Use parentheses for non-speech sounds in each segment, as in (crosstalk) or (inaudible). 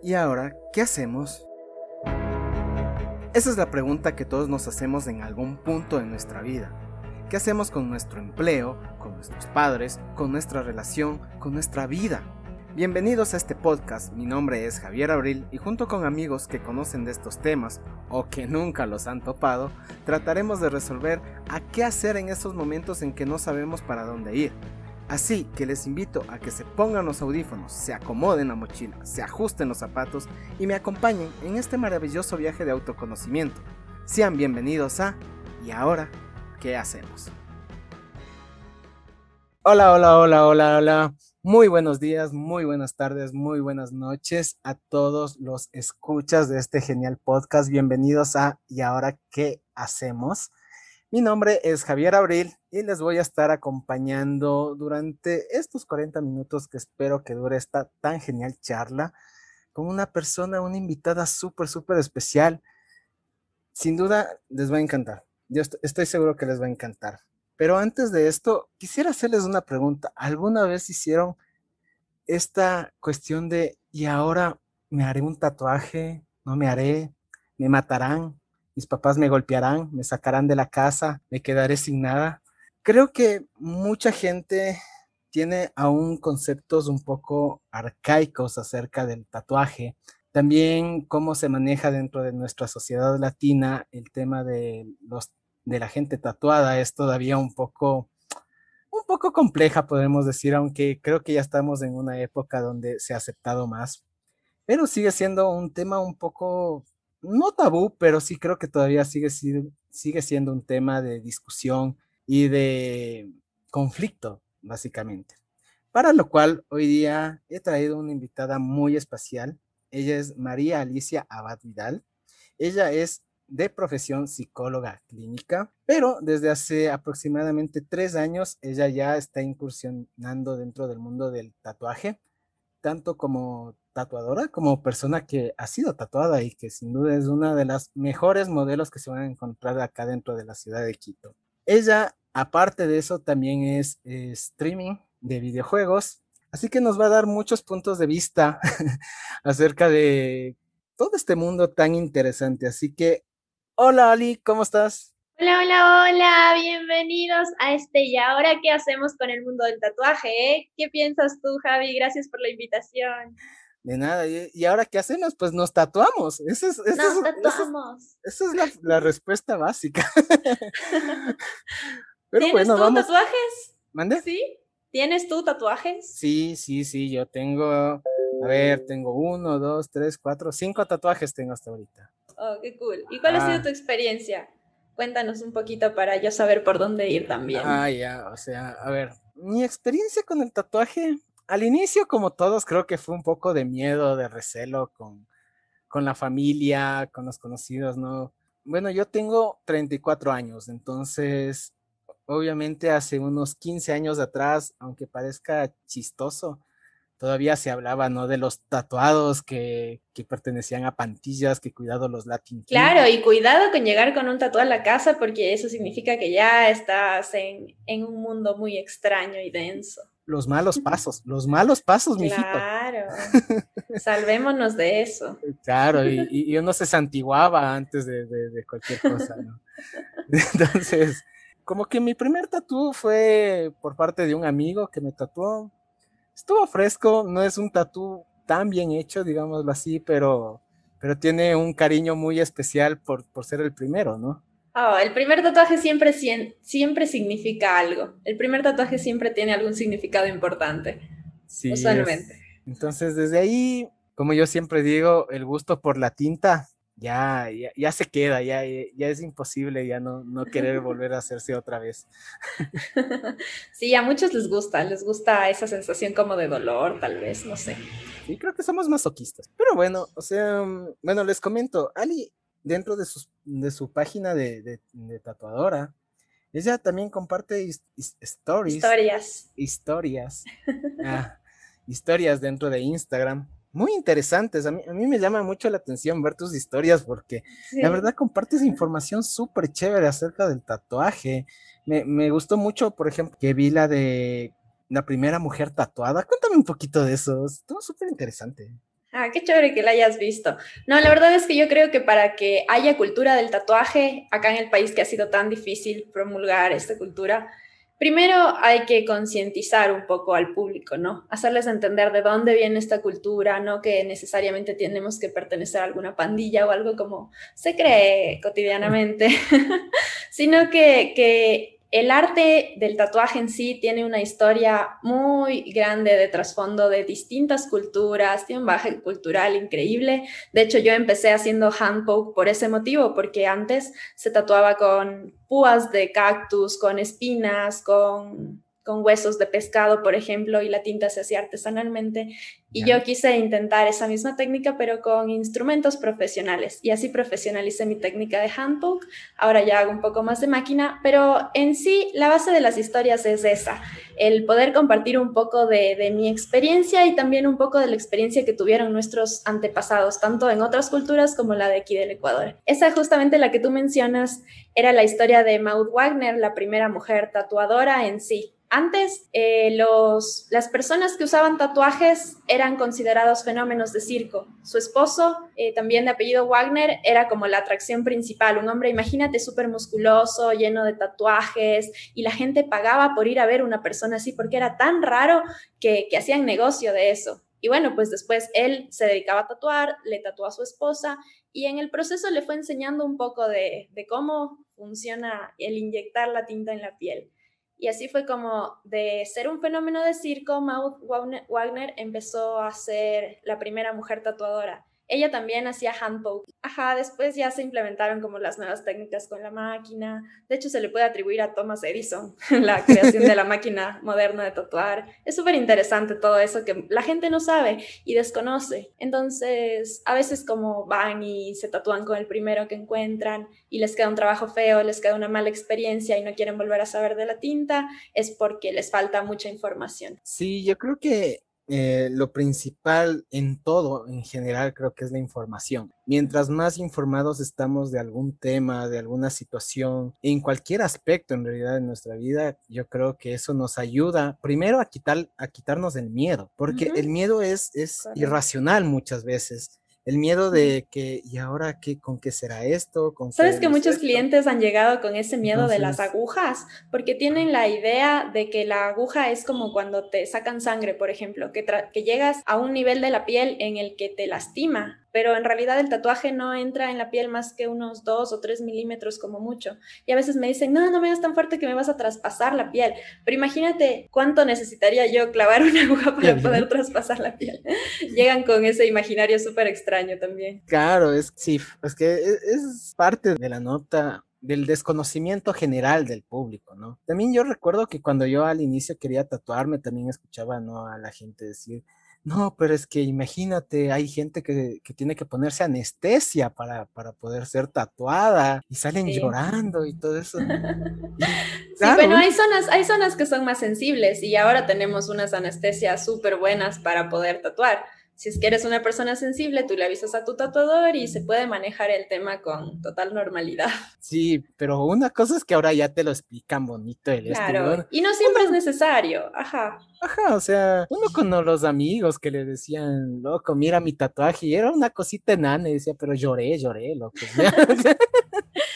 ¿Y ahora qué hacemos? Esa es la pregunta que todos nos hacemos en algún punto de nuestra vida. ¿Qué hacemos con nuestro empleo, con nuestros padres, con nuestra relación, con nuestra vida? Bienvenidos a este podcast, mi nombre es Javier Abril y junto con amigos que conocen de estos temas o que nunca los han topado, trataremos de resolver a qué hacer en esos momentos en que no sabemos para dónde ir. Así que les invito a que se pongan los audífonos, se acomoden la mochila, se ajusten los zapatos y me acompañen en este maravilloso viaje de autoconocimiento. Sean bienvenidos a ¿Y ahora qué hacemos? Hola, hola, hola, hola, hola. Muy buenos días, muy buenas tardes, muy buenas noches a todos los escuchas de este genial podcast. Bienvenidos a ¿Y ahora qué hacemos? Mi nombre es Javier Abril y les voy a estar acompañando durante estos 40 minutos que espero que dure esta tan genial charla con una persona, una invitada súper, súper especial. Sin duda les va a encantar. Yo estoy seguro que les va a encantar. Pero antes de esto, quisiera hacerles una pregunta. ¿Alguna vez hicieron esta cuestión de, y ahora me haré un tatuaje? ¿No me haré? ¿Me matarán? Mis papás me golpearán, me sacarán de la casa, me quedaré sin nada. Creo que mucha gente tiene aún conceptos un poco arcaicos acerca del tatuaje. También cómo se maneja dentro de nuestra sociedad latina el tema de, los, de la gente tatuada es todavía un poco, un poco compleja, podemos decir, aunque creo que ya estamos en una época donde se ha aceptado más. Pero sigue siendo un tema un poco no tabú, pero sí creo que todavía sigue, siendo un tema de discusión y de conflicto, básicamente. Para lo cual hoy día he traído una invitada muy especial. Ella es María Alicia Abad Vidal. Ella es de profesión psicóloga clínica, pero desde hace aproximadamente tres años ella ya está incursionando dentro del mundo del tatuaje, tanto como tatuadora, como persona que ha sido tatuada y que sin duda es una de las mejores modelos que se van a encontrar acá dentro de la ciudad de Quito. Ella, aparte de eso, también es streaming de videojuegos, así que nos va a dar muchos puntos de vista (laughs) acerca de todo este mundo tan interesante. Así que, hola Ali, ¿cómo estás? Hola, hola, hola, bienvenidos a este y ahora qué hacemos con el mundo del tatuaje, ¿eh? ¿Qué piensas tú, Javi? Gracias por la invitación. De nada. ¿Y, ahora qué hacemos? Pues nos tatuamos. Esa es, nos tatuamos. Esa es, la, respuesta básica. (laughs) Pero ¿Tienes bueno, tú vamos. tatuajes? ¿Mande? ¿Sí? ¿Tienes tú tatuajes? Sí, sí, sí. Yo tengo, a ver, tengo uno, dos, tres, cuatro, cinco tatuajes tengo hasta ahorita. Oh, qué cool. ¿Y cuál ha sido ah. tu experiencia? Cuéntanos un poquito para yo saber por dónde ir también. Ah, ya, o sea, a ver, mi experiencia con el tatuaje, al inicio, como todos, creo que fue un poco de miedo, de recelo con, con la familia, con los conocidos, ¿no? Bueno, yo tengo 34 años, entonces, obviamente hace unos 15 años atrás, aunque parezca chistoso, todavía se hablaba, ¿no? De los tatuados que, que pertenecían a pantillas, que cuidado los Latin Claro, y cuidado con llegar con un tatuado a la casa porque eso significa que ya estás en, en un mundo muy extraño y denso los malos (laughs) pasos, los malos pasos, mijito. Claro, (laughs) salvémonos de eso. Claro, (laughs) y, y, uno se santiguaba antes de, de, cualquier cosa, ¿no? Entonces, como que mi primer tatú fue por parte de un amigo que me tatuó. Estuvo fresco, no es un tatú tan bien hecho, digámoslo así, pero, pero tiene un cariño muy especial por, por ser el primero, ¿no? Oh, el primer tatuaje siempre, siempre significa algo. El primer tatuaje siempre tiene algún significado importante. Sí, usualmente. Entonces, desde ahí, como yo siempre digo, el gusto por la tinta ya, ya, se queda, ya, ya es imposible ya no, no querer volver a hacerse otra vez. (laughs) Sí, a muchos les gusta, les gusta esa sensación como de dolor, tal vez, no sé. Sí, creo que somos masoquistas. Pero bueno, o sea, bueno, les comento, Ali dentro de, de su página de, tatuadora, ella también comparte stories. Historias. Historias. Ah, historias dentro de Instagram. Muy interesantes. A mí, a mí, me llama mucho la atención ver tus historias porque la verdad compartes información súper chévere acerca del tatuaje. Me, me, gustó mucho, por ejemplo, que vi la de la primera mujer tatuada. Cuéntame un poquito de eso. Estuvo súper interesante. Ah, qué chévere que la hayas visto. No, la verdad es que yo creo que para que haya cultura del tatuaje acá en el país que ha sido tan difícil promulgar esta cultura, Primero hay que concientizar un poco al público, ¿no? Hacerles entender de dónde viene esta cultura, no que necesariamente tenemos que pertenecer a alguna pandilla o algo como se cree cotidianamente, (laughs) sino que, que el arte del tatuaje en sí tiene una historia muy grande de trasfondo de distintas culturas, tiene un baje cultural increíble. De hecho, yo empecé haciendo hand poke por ese motivo, porque antes se tatuaba con púas de cactus, con espinas, con con huesos de pescado, por ejemplo, y la tinta se hacía artesanalmente. Y yo quise intentar esa misma técnica, pero con instrumentos profesionales. Y así profesionalicé mi técnica de handpoke. Ahora ya hago un poco más de máquina, pero en sí la base de las historias es esa, el poder compartir un poco de, de mi experiencia y también un poco de la experiencia que tuvieron nuestros antepasados, tanto en otras culturas como la de aquí del Ecuador. Esa justamente la que tú mencionas era la historia de Maud Wagner, la primera mujer tatuadora en sí. Antes, eh, los, las personas que usaban tatuajes eran considerados fenómenos de circo. Su esposo, eh, también de apellido Wagner, era como la atracción principal. Un hombre, imagínate, súper musculoso, lleno de tatuajes, y la gente pagaba por ir a ver una persona así porque era tan raro que, que hacían negocio de eso. Y bueno, pues después él se dedicaba a tatuar, le tatuó a su esposa y en el proceso le fue enseñando un poco de, de cómo funciona el inyectar la tinta en la piel. Y así fue como de ser un fenómeno de circo, Maud Wagner empezó a ser la primera mujer tatuadora. Ella también hacía handpoke. Ajá, después ya se implementaron como las nuevas técnicas con la máquina. De hecho, se le puede atribuir a Thomas Edison (laughs) la creación de la máquina moderna de tatuar. Es súper interesante todo eso que la gente no sabe y desconoce. Entonces, a veces como van y se tatúan con el primero que encuentran y les queda un trabajo feo, les queda una mala experiencia y no quieren volver a saber de la tinta, es porque les falta mucha información. Sí, yo creo que eh, lo principal en todo, en general, creo que es la información. Mientras más informados estamos de algún tema, de alguna situación, en cualquier aspecto en realidad de nuestra vida, yo creo que eso nos ayuda primero a, quitar, a quitarnos el miedo, porque el miedo es, es irracional muchas veces el miedo de que, ¿y ahora qué, con qué será esto? ¿Con Sabes que muchos clientes han llegado con ese miedo de las agujas, porque tienen la idea de que la aguja es como cuando te sacan sangre, por ejemplo, que, que llegas a un nivel de la piel en el que te lastima pero en realidad el tatuaje no entra en la piel más que unos 2 o 3 milímetros como mucho. Y a veces me dicen, no, no me das tan fuerte que me vas a traspasar la piel. Pero imagínate cuánto necesitaría yo clavar una aguja para poder traspasar la piel. (laughs) Llegan con ese imaginario súper extraño también. Claro, es, sí, es que e, es parte de la nota del desconocimiento general del público, ¿no? También yo recuerdo que cuando yo al inicio quería tatuarme, también escuchaba, ¿no? A la gente decir, no, pero es que imagínate, hay gente que, tiene que ponerse anestesia para, para poder ser tatuada y salen llorando y todo eso. (laughs) sí, bueno, hay zonas, hay zonas que son más sensibles y ahora tenemos unas anestesias súper buenas para poder tatuar si es que eres una persona sensible, tú le avisas a tu tatuador y se puede manejar el tema con total normalidad. Sí, pero una cosa es que ahora ya te lo explican bonito el Claro, y no siempre es necesario, ajá. Ajá, o sea, uno con los amigos que le decían, loco, mira mi tatuaje, y era una cosita enana, y decía, pero lloré, lloré, loco. (laughs)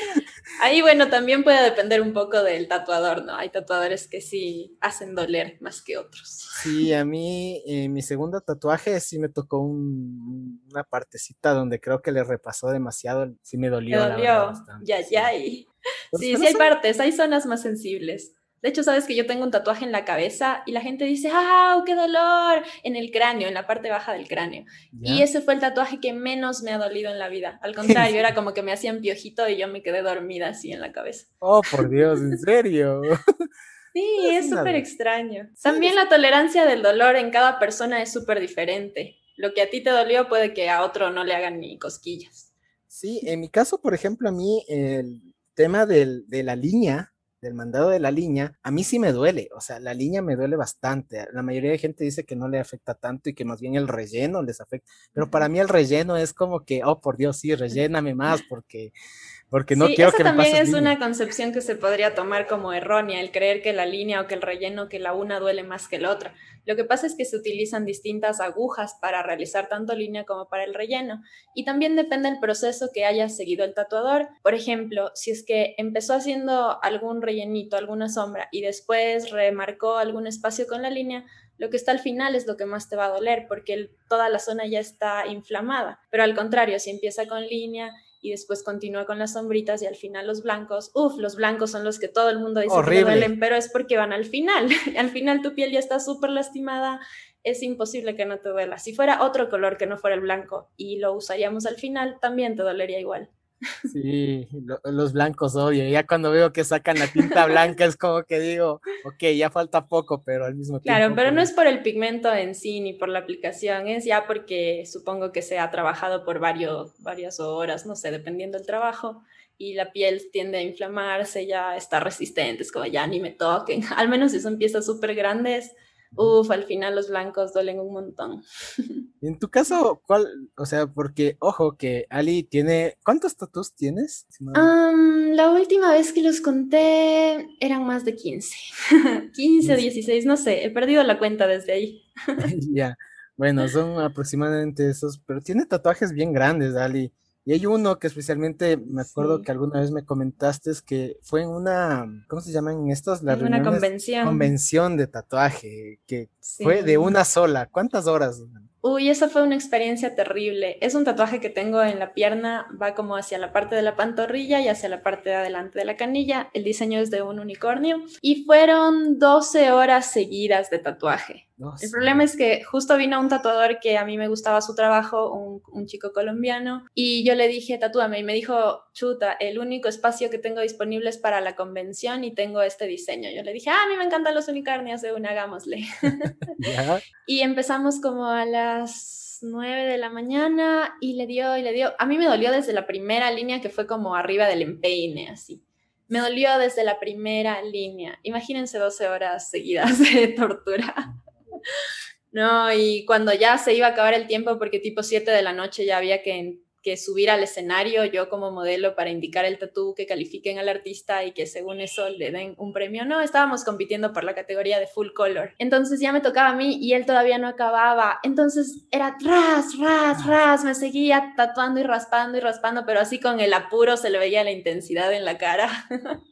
Ahí, bueno, también puede depender un poco del tatuador, ¿no? Hay tatuadores que sí hacen doler más que otros. Sí, a mí, eh, mi segundo tatuaje sí me tocó una partecita donde creo que le repasó demasiado, sí me dolió. Me dolió, ya, ya. Sí, sí hay partes, hay zonas más sensibles. De hecho, sabes que yo tengo un tatuaje en la cabeza y la gente dice, ¡ah, qué dolor! En el cráneo, en la parte baja del cráneo. Y ese fue el tatuaje que menos me ha dolido en la vida. Al (laughs) contrario, era como que me hacían piojito y yo me quedé dormida así en la cabeza. Oh, por Dios, ¿en serio? (laughs) Sí, es súper extraño. También la tolerancia del dolor en cada persona es súper diferente. Lo que a ti te dolió puede que a otro no le hagan ni cosquillas. Sí, en mi caso, por ejemplo, a mí el tema de la línea del mandado de la línea, a mí sí me duele, o sea, la línea me duele bastante. La mayoría de gente dice que no le afecta tanto y que más bien el relleno les afecta, pero para mí el relleno es como que, oh, por Dios, sí, relléname más porque porque no quiero que también es una concepción que se podría tomar como errónea, el creer que la línea o que el relleno, que la una duele más que la otra. Lo que pasa es que se utilizan distintas agujas para realizar tanto línea como para el relleno. Y también depende del proceso que haya seguido el tatuador. Por ejemplo, si es que empezó haciendo algún rellenito, alguna sombra y después remarcó algún espacio con la línea, lo que está al final es lo que más te va a doler porque toda la zona ya está inflamada. Pero al contrario, si empieza con línea y después continúa con las sombritas y al final los blancos, uff, los blancos son los que todo el mundo dice que duelen, pero es porque van al final. (laughs) al final tu piel ya está súper lastimada, es imposible que no te duela. Si fuera otro color que no fuera el blanco y lo usaríamos al final, también te dolería igual. Sí, los blancos odio. Ya cuando veo que sacan la tinta blanca es como que digo, ok, ya falta poco, pero al mismo tiempo. Claro, pero no es por el pigmento en sí ni por la aplicación, es ya porque supongo que se ha trabajado por varios, varias horas, no sé, dependiendo del trabajo, y la piel tiende a inflamarse, ya está resistente, es como ya ni me toquen. (laughs) Al menos si son piezas súper grandes, Uf, al final los blancos duelen un montón. (laughs) En tu caso, ¿cuál? O sea, porque, ojo, que Ali tiene. ¿Cuántos tatuajes tienes? la última vez que los conté eran más de 15. 15 o 16, no sé, he perdido la cuenta desde ahí. (laughs) ya, bueno, son aproximadamente esos, pero tiene tatuajes bien grandes, Ali. Y hay uno que especialmente me acuerdo que alguna vez me comentaste es que fue en una, ¿cómo se llaman en una convención. Convención de tatuaje, que fue de una sola. ¿Cuántas horas? Uy, esa fue una experiencia terrible. Es un tatuaje que tengo en la pierna, va como hacia la parte de la pantorrilla y hacia la parte de adelante de la canilla. El diseño es de un unicornio y fueron 12 horas seguidas de tatuaje. El problema es que justo vino un tatuador que a mí me gustaba su trabajo, un, chico colombiano, y yo le dije, tatúame, y me dijo, chuta, el único espacio que tengo disponible es para la convención y tengo este diseño. Yo le dije, ah, a mí me encantan los unicornios, de una, hagámosle. (laughs) (laughs) y empezamos como a las 9 de la mañana y le dio y le dio. A mí me dolió desde la primera línea que fue como arriba del empeine, así. Me dolió desde la primera línea. Imagínense 12 horas seguidas (laughs) de tortura. No, y cuando ya se iba a acabar el tiempo, porque tipo 7 de la noche ya había que, que subir al escenario, yo como modelo para indicar el tatú, que califiquen al artista y que según eso le den un premio. No, estábamos compitiendo por la categoría de full color. Entonces ya me tocaba a mí y él todavía no acababa. Entonces era ras, ras, ras, me seguía tatuando y raspando y raspando, pero así con el apuro se le veía la intensidad en la cara. (laughs)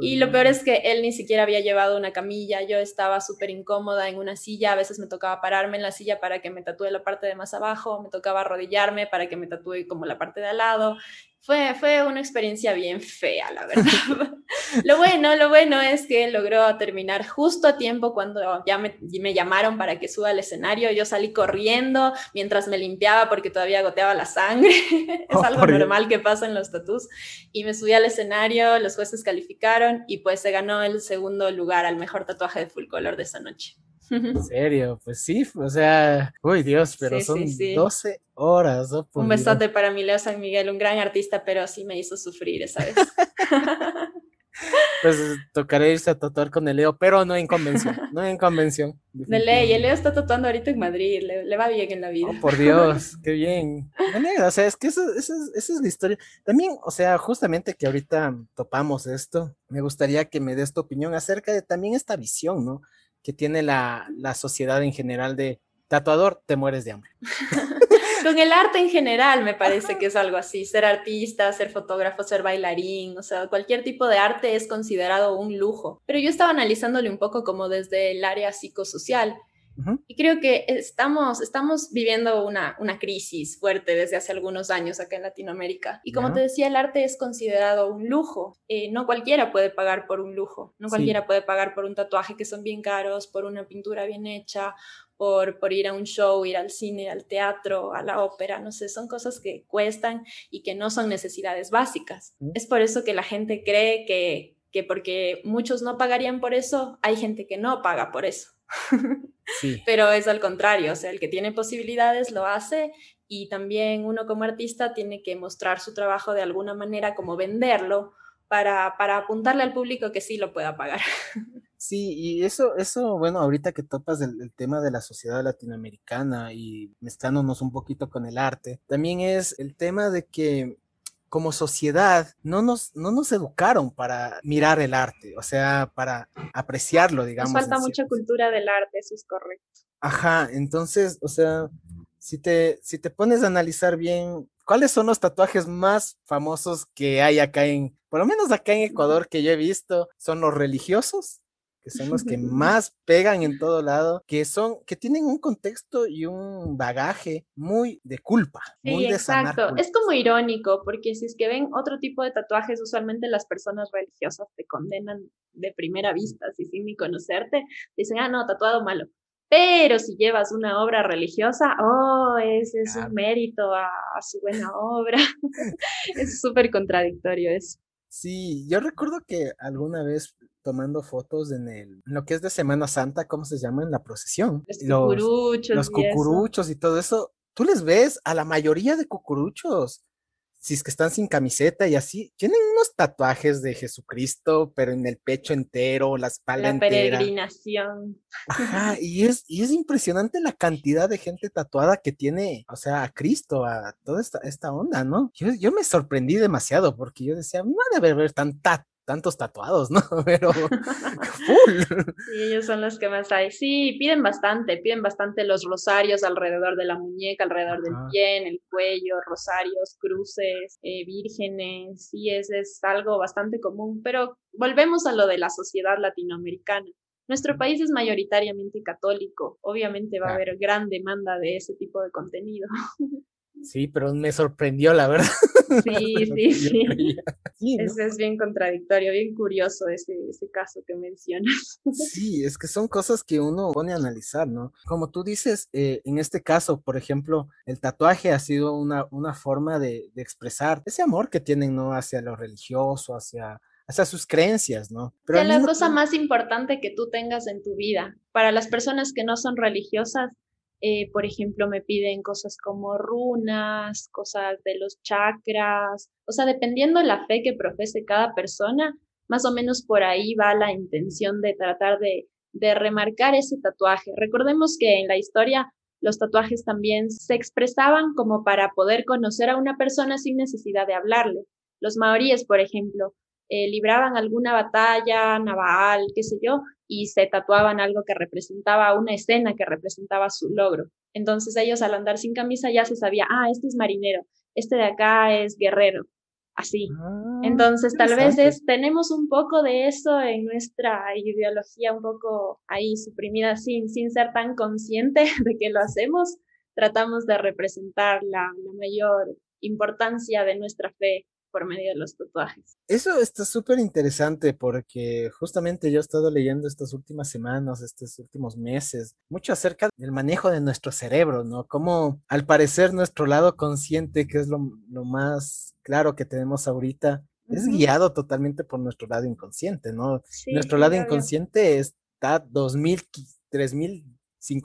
Y lo peor es que él ni siquiera había llevado una camilla, yo estaba súper incómoda en una silla, a veces me tocaba pararme en la silla para que me tatúe la parte de más abajo, me tocaba arrodillarme para que me tatúe como la parte de al lado, fue, fue una experiencia bien fea, la verdad. (laughs) lo bueno, lo bueno es que logró terminar justo a tiempo cuando ya me, me, llamaron para que suba al escenario. Yo salí corriendo mientras me limpiaba porque todavía goteaba la sangre. (laughs) es oh, algo normal que pasa en los tatús. Y me subí al escenario, los jueces calificaron y pues se ganó el segundo lugar al mejor tatuaje de full color de esa noche. ¿En serio? Pues sí, o sea, uy Dios, pero son 12 horas. un besote para mi Leo San Miguel, un gran artista, pero sí me hizo sufrir esa vez. (laughs) pues tocaré irse a tatuar con el Leo, pero no en convención, no en convención. (laughs) De ley, el Leo está tatuando ahorita en Madrid, le, va bien en la vida. Oh, por Dios, (laughs) qué bien. o sea, es que esa, esa, esa, es la historia. También, o sea, justamente que ahorita topamos esto, me gustaría que me des tu opinión acerca de también esta visión, ¿no? Que tiene la, sociedad en general de tatuador, te mueres de hambre. (laughs) Con el arte en general me parece que es algo así, ser artista, ser fotógrafo, ser bailarín, o sea, cualquier tipo de arte es considerado un lujo. Pero yo estaba analizándole un poco como desde el área psicosocial y creo que estamos, estamos viviendo una, una, crisis fuerte desde hace algunos años acá en Latinoamérica. Y como te decía, el arte es considerado un lujo. Eh, no cualquiera puede pagar por un lujo. No cualquiera puede pagar por un tatuaje que son bien caros, por una pintura bien hecha, por, por, ir a un show, ir al cine, al teatro, a la ópera, no sé, son cosas que cuestan y que no son necesidades básicas. Es por eso que la gente cree que, que porque muchos no pagarían por eso, hay gente que no paga por eso. (laughs) Pero es al contrario, o sea, el que tiene posibilidades lo hace y también uno como artista tiene que mostrar su trabajo de alguna manera, como venderlo, para, para apuntarle al público que sí lo pueda pagar. (laughs) Sí, y eso, eso, bueno, ahorita que topas el, tema de la sociedad latinoamericana y mezclándonos un poquito con el arte, también es el tema de que como sociedad no nos, no nos educaron para mirar el arte, o sea, para apreciarlo, digamos. Nos falta mucha cultura del arte, eso es correcto. Ajá, entonces, o sea, si te, si te pones a analizar bien, ¿cuáles son los tatuajes más famosos que hay acá en, por lo menos acá en Ecuador que yo he visto? ¿Son los religiosos? Que son los que (laughs) más pegan en todo lado, que son, que tienen un contexto y un bagaje muy de culpa. muy de exacto. Es como irónico, porque si es que ven otro tipo de tatuajes, usualmente las personas religiosas te condenan de primera vista, si sin ni conocerte, dicen, ah, no, tatuado malo. Pero si llevas una obra religiosa, oh, ese es un mérito a, a su buena obra. (laughs) es súper contradictorio eso. Sí, yo recuerdo que alguna vez tomando fotos en el, lo que es de Semana Santa, ¿cómo se llama? En la procesión. Los cucuruchos. Los, cucuruchos y, todo eso. Tú les ves a la mayoría de cucuruchos, si es que están sin camiseta y así, tienen unos tatuajes de Jesucristo, pero en el pecho entero, la espalda la peregrinación. Ajá, (laughs) y es, y es impresionante la cantidad de gente tatuada que tiene, o sea, a Cristo, a toda esta, esta onda, ¿no? Yo, yo me sorprendí demasiado porque yo decía, no debe haber tanta tantos tatuados, ¿no? (laughs) Pero (laughs) full. Sí, ellos son los que más hay. Sí, piden bastante, piden bastante los rosarios alrededor de la muñeca, alrededor del pie, en el cuello, rosarios, cruces, eh, vírgenes, sí, es, es algo bastante común, pero volvemos a lo de la sociedad latinoamericana. Nuestro país es mayoritariamente católico, obviamente va a haber gran demanda de ese tipo de contenido. (laughs) Sí, pero me sorprendió, la verdad. (laughs) Sí, sí, sí. es, bien contradictorio, bien curioso ese, ese caso que mencionas. Sí, es que son cosas que uno pone a analizar, ¿no? Como tú dices, eh, en este caso, por ejemplo, el tatuaje ha sido una, una forma de, de expresar ese amor que tienen, ¿no? Hacia lo religioso, hacia hacia sus creencias, ¿no? Pero es la cosa más importante que tú tengas en tu vida. Para las personas que no son religiosas, eh, por ejemplo, me piden cosas como runas, cosas de los chakras, o sea, dependiendo de la fe que profese cada persona, más o menos por ahí va la intención de tratar de, de remarcar ese tatuaje. Recordemos que en la historia los tatuajes también se expresaban como para poder conocer a una persona sin necesidad de hablarle. Los maoríes, por ejemplo, eh, libraban alguna batalla naval, qué sé yo, y se tatuaban algo que representaba una escena que representaba su logro. Entonces ellos al andar sin camisa ya se sabía, ah, este es marinero, este de acá es guerrero, así. Ah, Entonces tal vez es, tenemos un poco de eso en nuestra ideología un poco ahí suprimida sin, sin ser tan consciente (laughs) de que lo hacemos. Tratamos de representar la, la mayor importancia de nuestra fe por medio de los tatuajes. Eso está súper interesante porque justamente yo he estado leyendo estas últimas semanas, estos últimos meses, mucho acerca del manejo de nuestro cerebro, ¿no? Como al parecer nuestro lado consciente, que es lo, más claro que tenemos ahorita, es guiado totalmente por nuestro lado inconsciente, ¿no? nuestro lado inconsciente está 2000, 3000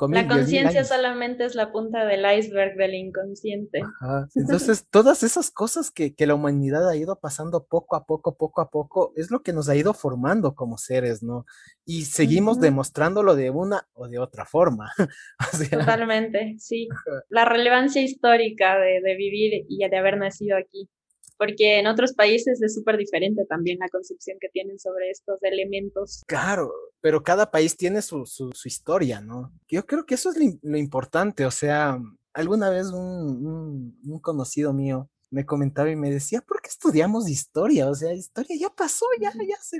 la conciencia solamente es la punta del iceberg del inconsciente. (laughs) Entonces, todas esas cosas que, que, la humanidad ha ido pasando poco a poco, poco a poco, es lo que nos ha ido formando como seres, ¿no? Y seguimos demostrándolo de una o de otra forma. (laughs) Totalmente, sí. La relevancia histórica de, de vivir y de haber nacido aquí porque en otros países es súper diferente también la concepción que tienen sobre estos elementos. Claro, pero cada país tiene su, su, historia, ¿no? Yo creo que eso es lo, importante, o sea, alguna vez un, un, conocido mío me comentaba y me decía, ¿por qué estudiamos historia? O sea, historia ya pasó, ya, ya se...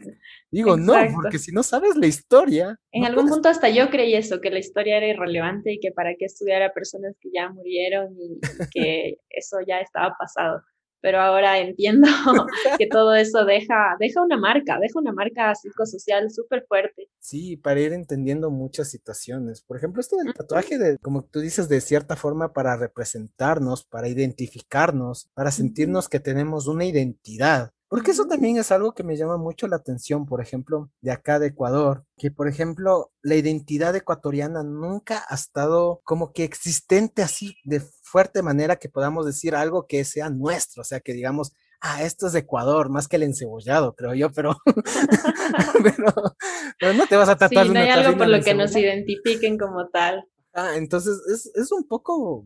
Digo, no, porque si no sabes la historia... En algún punto hasta yo creí eso, que la historia era irrelevante y que para qué estudiar a personas que ya murieron y que eso ya estaba pasado pero ahora entiendo (laughs) (laughs) que todo eso deja, deja una marca, deja una marca psicosocial súper fuerte. Sí, para ir entendiendo muchas situaciones. Por ejemplo, esto del tatuaje, de, como tú dices, de cierta forma para representarnos, para identificarnos, para sentirnos que tenemos una identidad. Porque eso también es algo que me llama mucho la atención, por ejemplo, de acá de Ecuador, que por ejemplo la identidad ecuatoriana nunca ha estado como que existente así de fuerte manera que podamos decir algo que sea nuestro, o sea, que digamos, ah, esto es de Ecuador, más que el encebollado, creo yo, pero, (laughs) (laughs) pero, no te vas a tratar sí, no hay algo por lo que nos identifiquen como tal. Ah, entonces es, es un poco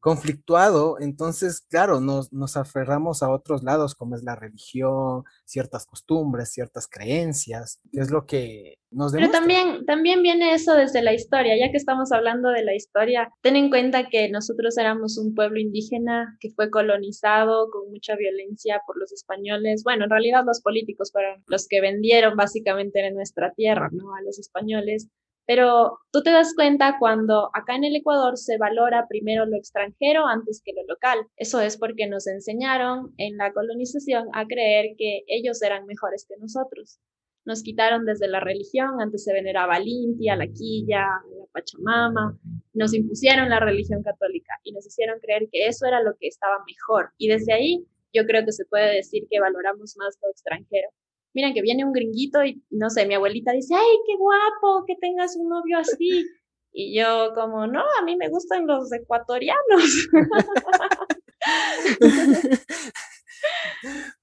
conflictuado, entonces, claro, nos, nos aferramos a otros lados, como es la religión, ciertas costumbres, ciertas creencias, que es lo que nos demuestra. Pero también, también viene eso desde la historia, ya que estamos hablando de la historia, ten en cuenta que nosotros éramos un pueblo indígena que fue colonizado con mucha violencia por los españoles, bueno, en realidad los políticos fueron los que vendieron básicamente en nuestra tierra, ¿no? A los españoles pero tú te das cuenta cuando acá en el Ecuador se valora primero lo extranjero antes que lo local. Eso es porque nos enseñaron en la colonización a creer que ellos eran mejores que nosotros. Nos quitaron desde la religión, antes se veneraba a Limpia, la Quilla, la Pachamama, nos impusieron la religión católica y nos hicieron creer que eso era lo que estaba mejor. Y desde ahí yo creo que se puede decir que valoramos más lo extranjero miren que viene un gringuito y no sé, mi abuelita dice, ay, qué guapo que tengas un novio así. Y yo como, no, a mí me gustan los ecuatorianos. (laughs)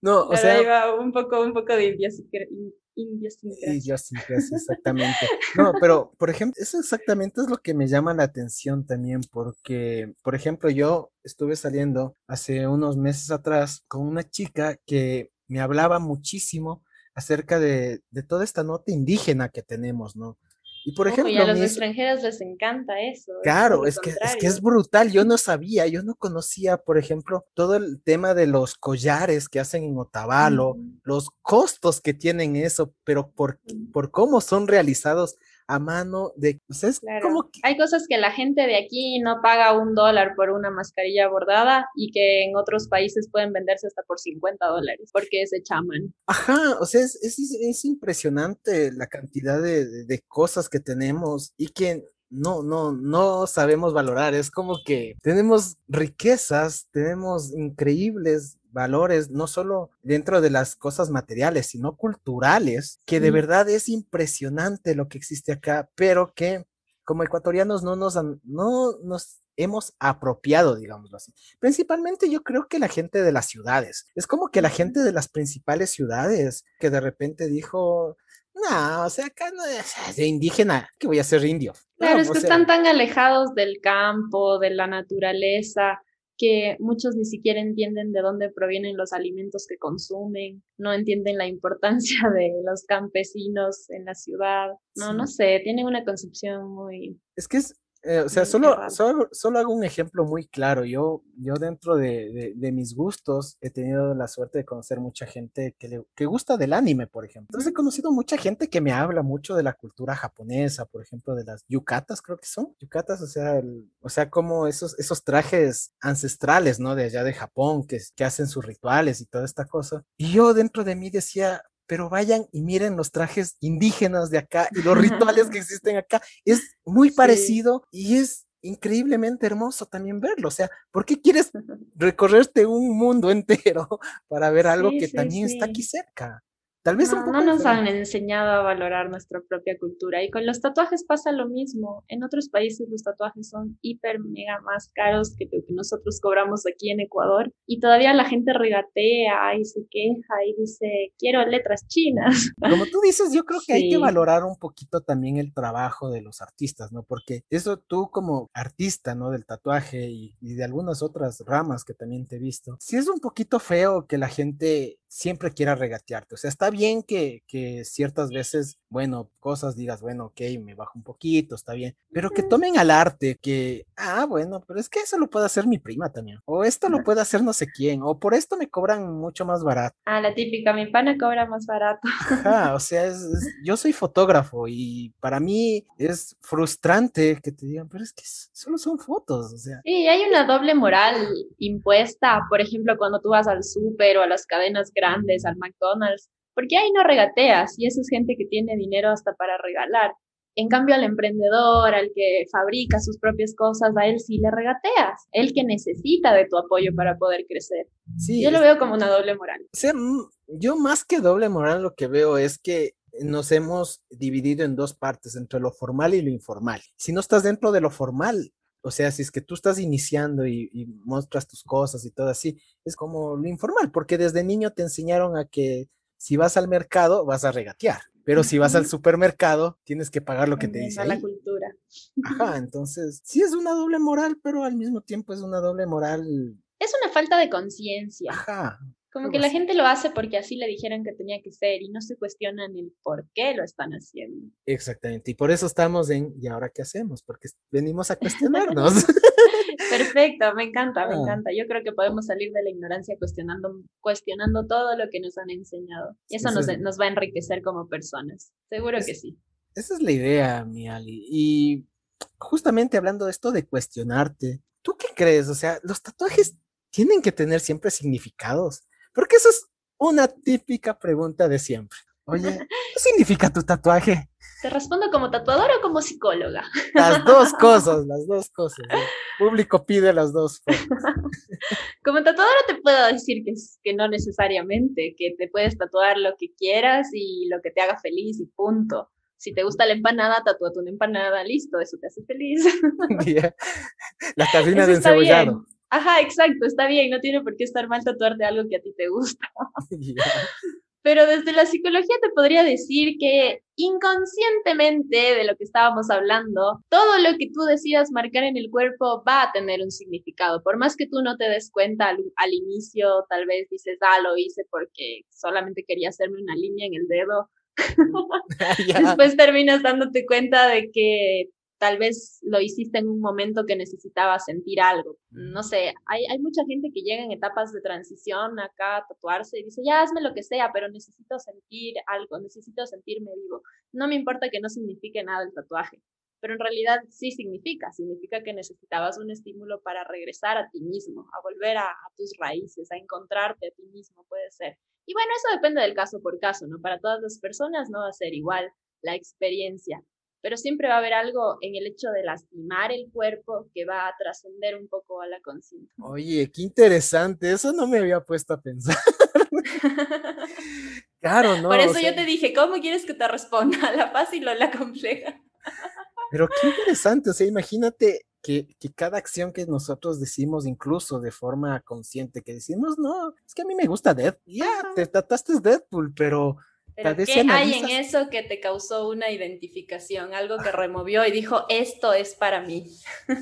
no, o sea... Iba un poco, un poco de idiosincrasia. exactamente. No, pero, por ejemplo, eso exactamente es lo que me llama la atención también, porque, por ejemplo, yo estuve saliendo hace unos meses atrás con una chica que me hablaba muchísimo acerca de, toda esta nota indígena que tenemos, ¿no? Y por ejemplo, y a los extranjeros les encanta eso. Claro, es, que, es que es brutal. Yo no sabía, yo no conocía, por ejemplo, todo el tema de los collares que hacen en Otavalo, los costos que tienen eso, pero por, por cómo son realizados a mano de... Pues como Hay cosas que la gente de aquí no paga un dólar por una mascarilla bordada y que en otros países pueden venderse hasta por 50 dólares porque se chaman. Ajá, o sea, es, es, impresionante la cantidad de, de cosas que tenemos y que no, no, no sabemos valorar. Es como que tenemos riquezas, tenemos increíbles valores, no solo dentro de las cosas materiales, sino culturales, que de verdad es impresionante lo que existe acá, pero que como ecuatorianos no nos, no nos hemos apropiado, digámoslo así. Principalmente yo creo que la gente de las ciudades. Es como que la gente de las principales ciudades que de repente dijo, no, o sea, acá no es de indígena, que voy a ser indio. Claro, es que están tan alejados del campo, de la naturaleza, que muchos ni siquiera entienden de dónde provienen los alimentos que consumen, no entienden la importancia (laughs) de los campesinos en la ciudad, no, no sé, tienen una concepción muy... Es que es, eh, o sea, solo, solo, hago un ejemplo muy claro. Yo, yo dentro de, mis gustos he tenido la suerte de conocer mucha gente que, le, que gusta del anime, por ejemplo. Entonces he conocido mucha gente que me habla mucho de la cultura japonesa, por ejemplo, de las yucatas, creo que son. Yucatas, o sea, o sea, como esos, esos trajes ancestrales, ¿no? De allá de Japón, que, que hacen sus rituales y toda esta cosa. Y yo dentro de mí decía, pero vayan y miren los trajes indígenas de acá y los rituales que (laughs) existen acá. Es muy parecido y es increíblemente hermoso también verlo. O sea, ¿por qué quieres (laughs) recorrerte un mundo (laughs) entero para ver algo que también está aquí cerca? Tal vez no, no nos han enseñado a valorar nuestra propia cultura y con los tatuajes pasa lo mismo. En otros países los tatuajes son hiper mega más caros que lo que nosotros cobramos aquí en Ecuador y todavía la gente regatea y se queja y dice quiero letras chinas. (laughs) Como tú dices, yo creo que hay que valorar un poquito también el trabajo de los artistas, ¿no? Porque eso tú como artista, ¿no? Del tatuaje y, y de algunas otras ramas que también te he visto, sí es un poquito feo que la gente siempre quiera regatearte. O sea, está bien que, que, ciertas veces, bueno, cosas digas, bueno, ok, me bajo un poquito, está bien, pero que tomen al arte, que, ah, bueno, pero es que eso lo puede hacer mi prima también, o esto lo puede hacer no sé quién, o por esto me cobran mucho más barato. Ah, la típica, mi pana cobra más barato. Ajá, o (laughs) sea, es, yo soy fotógrafo y para mí es frustrante que te digan, pero es que solo son fotos, o sea. Sí, hay una doble moral impuesta, por ejemplo, cuando tú vas al súper o a las cadenas grandes, al McDonald's, porque ahí no regateas y eso es gente que tiene dinero hasta para regalar. En cambio, al emprendedor, al que fabrica sus propias cosas, a él sí le regateas, el que necesita de tu apoyo para poder crecer. Sí, yo lo veo como una doble moral. Yo más que doble moral lo que veo es que nos hemos dividido en dos partes, entre lo formal y lo informal. Si no estás dentro de lo formal, o sea, si es que tú estás iniciando y, y, muestras tus cosas y todo así, es como lo informal, porque desde niño te enseñaron a que si vas al mercado vas a regatear, pero si vas al supermercado tienes que pagar lo que te dice. la cultura. Ajá, (laughs) entonces, sí es una doble moral, pero al mismo tiempo es una doble moral. Es una falta de conciencia. Ajá. Como que la gente lo hace porque así le dijeron que tenía que ser y no se cuestionan el por qué lo están haciendo. Exactamente, y por eso estamos en ¿y ahora qué hacemos? Porque venimos a cuestionarnos. (laughs) Perfecto, me encanta, me ah. encanta. Yo creo que podemos salir de la ignorancia cuestionando, cuestionando todo lo que nos han enseñado. Y eso nos, nos va a enriquecer como personas. Seguro que sí. Esa es la idea, mi Ali. Y justamente hablando de esto de cuestionarte, ¿tú qué crees? O sea, los tatuajes tienen que tener siempre significados. Porque eso es una típica pregunta de siempre. Oye, ¿qué significa tu tatuaje? ¿Te respondo como tatuadora o como psicóloga? Las dos (laughs) cosas, las dos cosas. El público pide las dos (laughs) Como tatuadora te puedo decir que, que no necesariamente, que te puedes tatuar lo que quieras y lo que te haga feliz y punto. Si te gusta la empanada, tatúate una empanada, listo, eso te hace feliz. (laughs) La cabina de encebollado. Ajá, exacto, está bien, no tiene por qué estar mal tatuarte algo que a ti te gusta. (laughs) Pero desde la psicología te podría decir que inconscientemente de lo que estábamos hablando, todo lo que tú decidas marcar en el cuerpo va a tener un significado. Por más que tú no te des cuenta al, al inicio, tal vez dices, ah, lo hice porque solamente quería hacerme una línea en el dedo. (laughs) (laughs) Después terminas dándote cuenta de que tal vez lo hiciste en un momento que necesitabas sentir algo. No sé, hay, hay mucha gente que llega en etapas de transición acá a tatuarse y dice, ya hazme lo que sea, pero necesito sentir algo, necesito sentirme vivo. No me importa que no signifique nada el tatuaje, pero en realidad sí significa, significa que necesitabas un estímulo para regresar a ti mismo, a volver a, a tus raíces, a encontrarte a ti mismo, puede ser. Y bueno, eso depende del caso por caso, ¿no? Para todas las personas no va a ser igual la experiencia pero siempre va a haber algo en el hecho de lastimar el cuerpo que va a trascender un poco a la conciencia. Oye, qué interesante, eso no me había puesto a pensar. (laughs) claro, no. Por eso yo te dije, ¿cómo quieres que te responda? ¿La fácil o la compleja? Pero qué interesante, o sea, imagínate que, que, cada acción que nosotros decimos, incluso de forma consciente, que decimos, no, es que a mí me gusta Deadpool, ya, te trataste Deadpool, pero pero ¿qué hay en eso que te causó una identificación? Algo que removió y dijo, esto es para mí.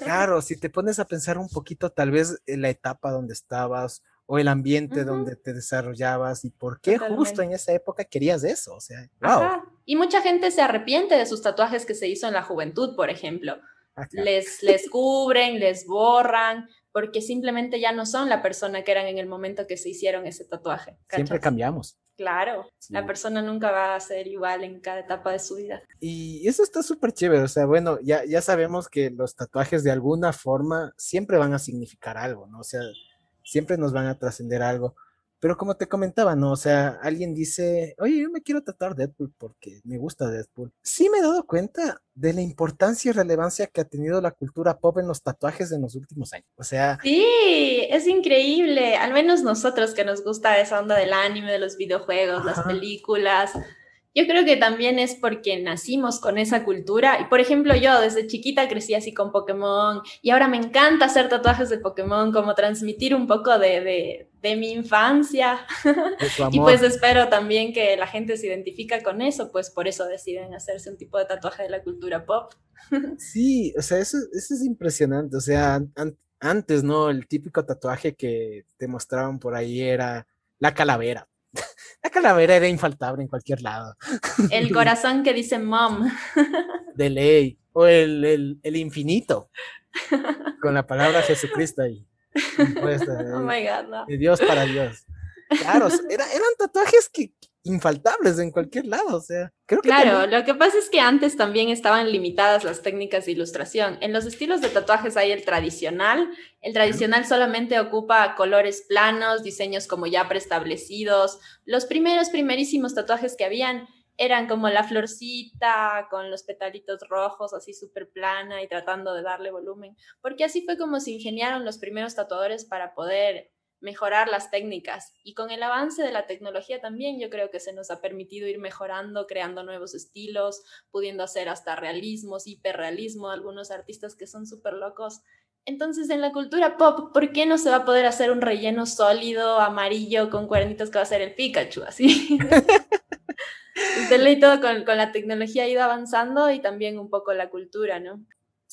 Claro, si te pones a pensar un poquito, tal vez en la etapa donde estabas o el ambiente donde te desarrollabas y por qué justo en esa época querías eso. O sea, wow. Y mucha gente se arrepiente de sus tatuajes que se hizo en la juventud, por ejemplo. Ah, les, les cubren, les borran, porque simplemente ya no son la persona que eran en el momento que se hicieron ese tatuaje. Siempre cambiamos. Claro, la persona nunca va a ser igual en cada etapa de su vida. Y eso está súper chévere, o sea, bueno, ya, ya sabemos que los tatuajes de alguna forma siempre van a significar algo, ¿no? O sea, siempre nos van a trascender algo. Pero como te comentaba, ¿no? O sea, alguien dice, oye, yo me quiero tatuar Deadpool porque me gusta Deadpool. Sí me he dado cuenta de la importancia y relevancia que ha tenido la cultura pop en los tatuajes en los últimos años. O sea... Sí, es increíble. Al menos nosotros que nos gusta esa onda del anime, de los videojuegos, las películas. Yo creo que también es porque nacimos con esa cultura. Y por ejemplo, yo desde chiquita crecí así con Pokémon y ahora me encanta hacer tatuajes de Pokémon, como transmitir un poco de, de, mi infancia. (laughs) y pues espero también que la gente se identifica con eso, pues por eso deciden hacerse un tipo de tatuaje de la cultura pop. (laughs) sí, o sea, eso, eso es impresionante. O sea, antes, ¿no? El típico tatuaje que te mostraban por ahí era la calavera (laughs) la calavera era infaltable en cualquier lado. El (laughs) corazón que dice mom. (laughs) De ley. O el, infinito. Con la palabra Jesucristo ahí. oh my God, no. De Dios para Dios. Claro, eran tatuajes que, infaltables en cualquier lado, o sea, creo que Claro, lo que pasa es que antes también estaban limitadas las técnicas de ilustración. En los estilos de tatuajes hay el tradicional, el tradicional solamente ocupa colores planos, diseños como ya preestablecidos. Los primeros primerísimos tatuajes que habían eran como la florcita con los petalitos rojos, así súper plana y tratando de darle volumen, porque así fue como se ingeniaron los primeros tatuadores para poder mejorar las técnicas. Y con el avance de la tecnología también yo creo que se nos ha permitido ir mejorando, creando nuevos estilos, pudiendo hacer hasta realismos, hiperrealismo, algunos artistas que son súper locos. Entonces, en la cultura pop, ¿por qué no se va a poder hacer un relleno sólido, amarillo, con cuernitos que va a ser el Pikachu, así? (laughs) Y todo con, con, la tecnología ha ido avanzando y también un poco la cultura, ¿no?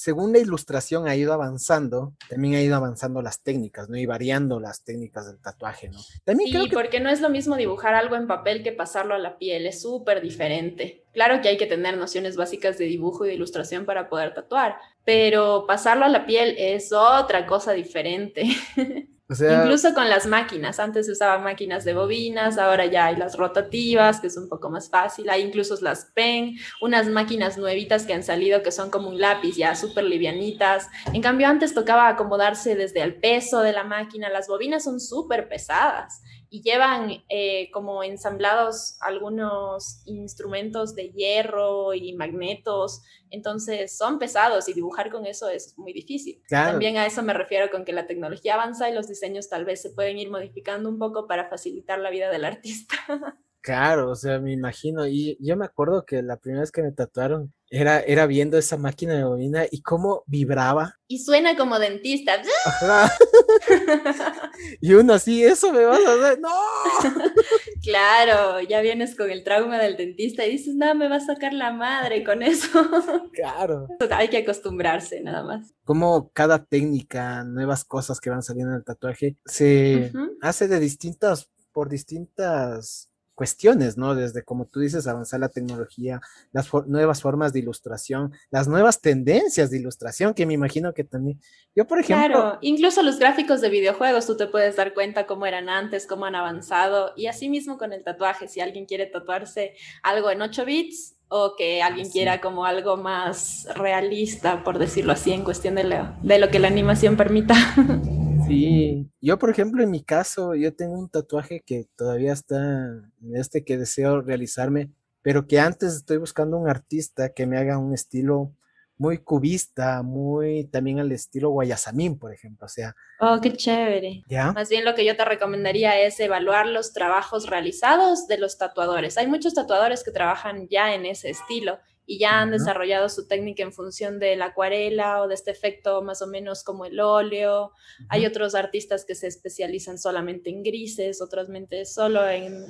Según la ilustración ha ido avanzando, también ha ido avanzando las técnicas, ¿no? Y variando las técnicas del tatuaje, ¿no? También sí, porque no es lo mismo dibujar algo en papel que pasarlo a la piel, es súper diferente. Claro que hay que tener nociones básicas de dibujo y de ilustración para poder tatuar, pero pasarlo a la piel es otra cosa diferente. (laughs) Incluso con las máquinas, antes usaban máquinas de bobinas, ahora ya hay las rotativas, que es un poco más fácil, hay incluso las pen, unas máquinas nuevitas que han salido que son como un lápiz ya súper livianitas. En cambio, antes tocaba acomodarse desde el peso de la máquina, las bobinas son súper pesadas y llevan eh, como ensamblados algunos instrumentos de hierro y magnetos, entonces son pesados y dibujar con eso es muy difícil. También a eso me refiero con que la tecnología avanza y los diseños tal vez se pueden ir modificando un poco para facilitar la vida del artista. (laughs) Claro, o sea, me imagino, y yo me acuerdo que la primera vez que me tatuaron era, era viendo esa máquina de bobina y cómo vibraba. Y suena como dentista. (laughs) y uno así, eso me vas a hacer, no. (laughs) claro, ya vienes con el trauma del dentista y dices, no, me va a sacar la madre con eso. (laughs) claro. Hay que acostumbrarse nada más. Como cada técnica, nuevas cosas que van saliendo en el tatuaje, se hace de distintas, por distintas cuestiones, ¿no? Desde, como tú dices, avanzar la tecnología, las nuevas formas de ilustración, las nuevas tendencias de ilustración, que me imagino que también, yo por ejemplo... Claro, incluso los gráficos de videojuegos, tú te puedes dar cuenta cómo eran antes, cómo han avanzado, y así mismo con el tatuaje, si alguien quiere tatuarse algo en 8 bits, o que alguien quiera como algo más realista, por decirlo así, en cuestión de lo, de lo que la animación permita. (laughs) Sí, yo por ejemplo en mi caso, yo tengo un tatuaje que todavía está en este que deseo realizarme, pero que antes estoy buscando un artista que me haga un estilo muy cubista, muy también al estilo Guayasamín, por ejemplo, o sea. Oh, qué chévere. ¿Ya? Más bien lo que yo te recomendaría es evaluar los trabajos realizados de los tatuadores. Hay muchos tatuadores que trabajan ya en ese estilo y ya han desarrollado su técnica en función de la acuarela o de este efecto más o menos como el óleo. Hay otros artistas que se especializan solamente en grises, otras solo en,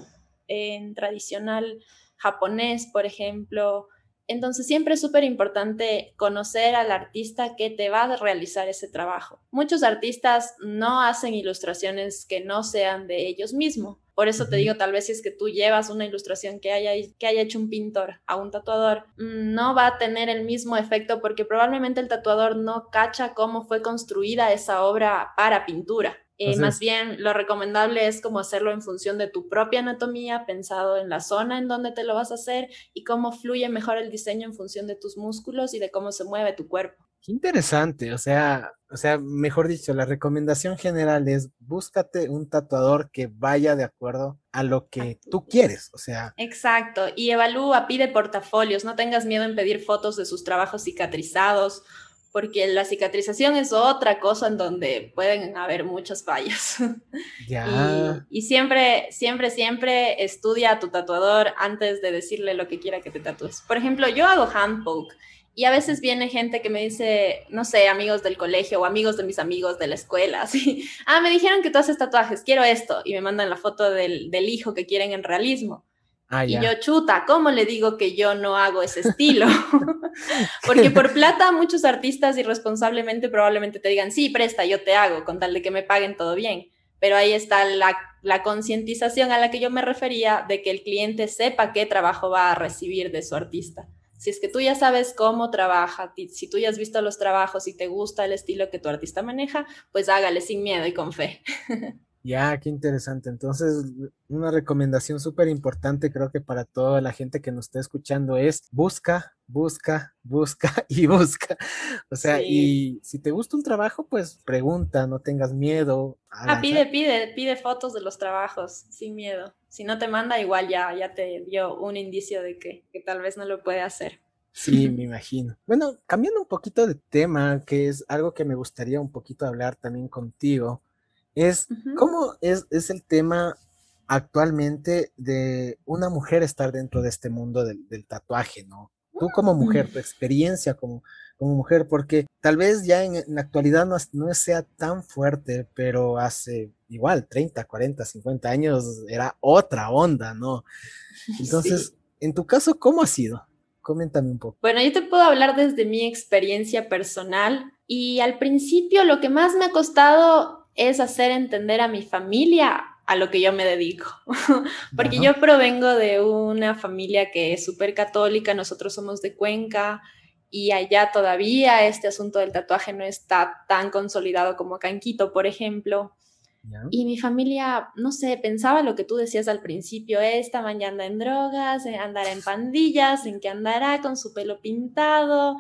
en tradicional japonés, por ejemplo. Entonces siempre es súper importante conocer al artista que te va a realizar ese trabajo. Muchos artistas no hacen ilustraciones que no sean de ellos mismos. Por eso te digo, tal vez si es que tú llevas una ilustración que haya, que haya hecho un pintor a un tatuador, mm, no va a tener el mismo efecto porque probablemente el tatuador no cacha cómo fue construida esa obra para pintura. Eh, más bien, lo recomendable es como hacerlo en función de tu propia anatomía, pensado en la zona en donde te lo vas a hacer y cómo fluye mejor el diseño en función de tus músculos y de cómo se mueve tu cuerpo. Qué interesante, o sea, o sea, mejor dicho, la recomendación general es búscate un tatuador que vaya de acuerdo a lo que tú quieres, o sea. Exacto, y evalúa, pide portafolios, no tengas miedo en pedir fotos de sus trabajos cicatrizados porque la cicatrización es otra cosa en donde pueden haber muchas fallas. (laughs) Ya. Y, siempre, siempre, siempre estudia a tu tatuador antes de decirle lo que quiera que te tatúes. Por ejemplo, yo hago hand poke y a veces viene gente que me dice, no sé, amigos del colegio o amigos de mis amigos de la escuela, (laughs) así, ah, me dijeron que tú haces tatuajes, quiero esto, y me mandan la foto del, del hijo que quieren en realismo. Ah, y yo, chuta, ¿cómo le digo que yo no hago ese estilo? (laughs) Porque por plata muchos artistas irresponsablemente probablemente te digan, sí, presta, yo te hago, con tal de que me paguen todo bien. Pero ahí está la, la concientización a la que yo me refería de que el cliente sepa qué trabajo va a recibir de su artista. Si es que tú ya sabes cómo trabaja, si tú ya has visto los trabajos y te gusta el estilo que tu artista maneja, pues hágale sin miedo y con fe. (laughs) Ya, qué interesante. Entonces, una recomendación súper importante creo que para toda la gente que nos está escuchando es busca, busca, busca (laughs) y busca. O sea, y si te gusta un trabajo, pues pregunta, no tengas miedo. Ah, pide, pide, pide fotos de los trabajos sin miedo. Si no te manda, igual ya, ya te dio un indicio de que, que tal vez no lo puede hacer. Sí, (laughs) me imagino. Bueno, cambiando un poquito de tema, que es algo que me gustaría un poquito hablar también contigo es cómo es, es, el tema actualmente de una mujer estar dentro de este mundo del, tatuaje, ¿no? Tú como mujer, tu experiencia como, como mujer, porque tal vez ya en, la actualidad no, no, sea tan fuerte, pero hace igual 30, 40, 50 años era otra onda, ¿no? (laughs) Entonces, en tu caso, ¿cómo ha sido? Coméntame un poco. Bueno, yo te puedo hablar desde mi experiencia personal y al principio lo que más me ha costado es hacer entender a mi familia a lo que yo me dedico, (laughs) porque yo provengo de una familia que es súper católica, nosotros somos de Cuenca y allá todavía este asunto del tatuaje no está tan consolidado como acá en Quito, por ejemplo. Y mi familia, no sé, pensaba lo que tú decías al principio, esta mañana en drogas, andará en pandillas, en que andará con su pelo pintado,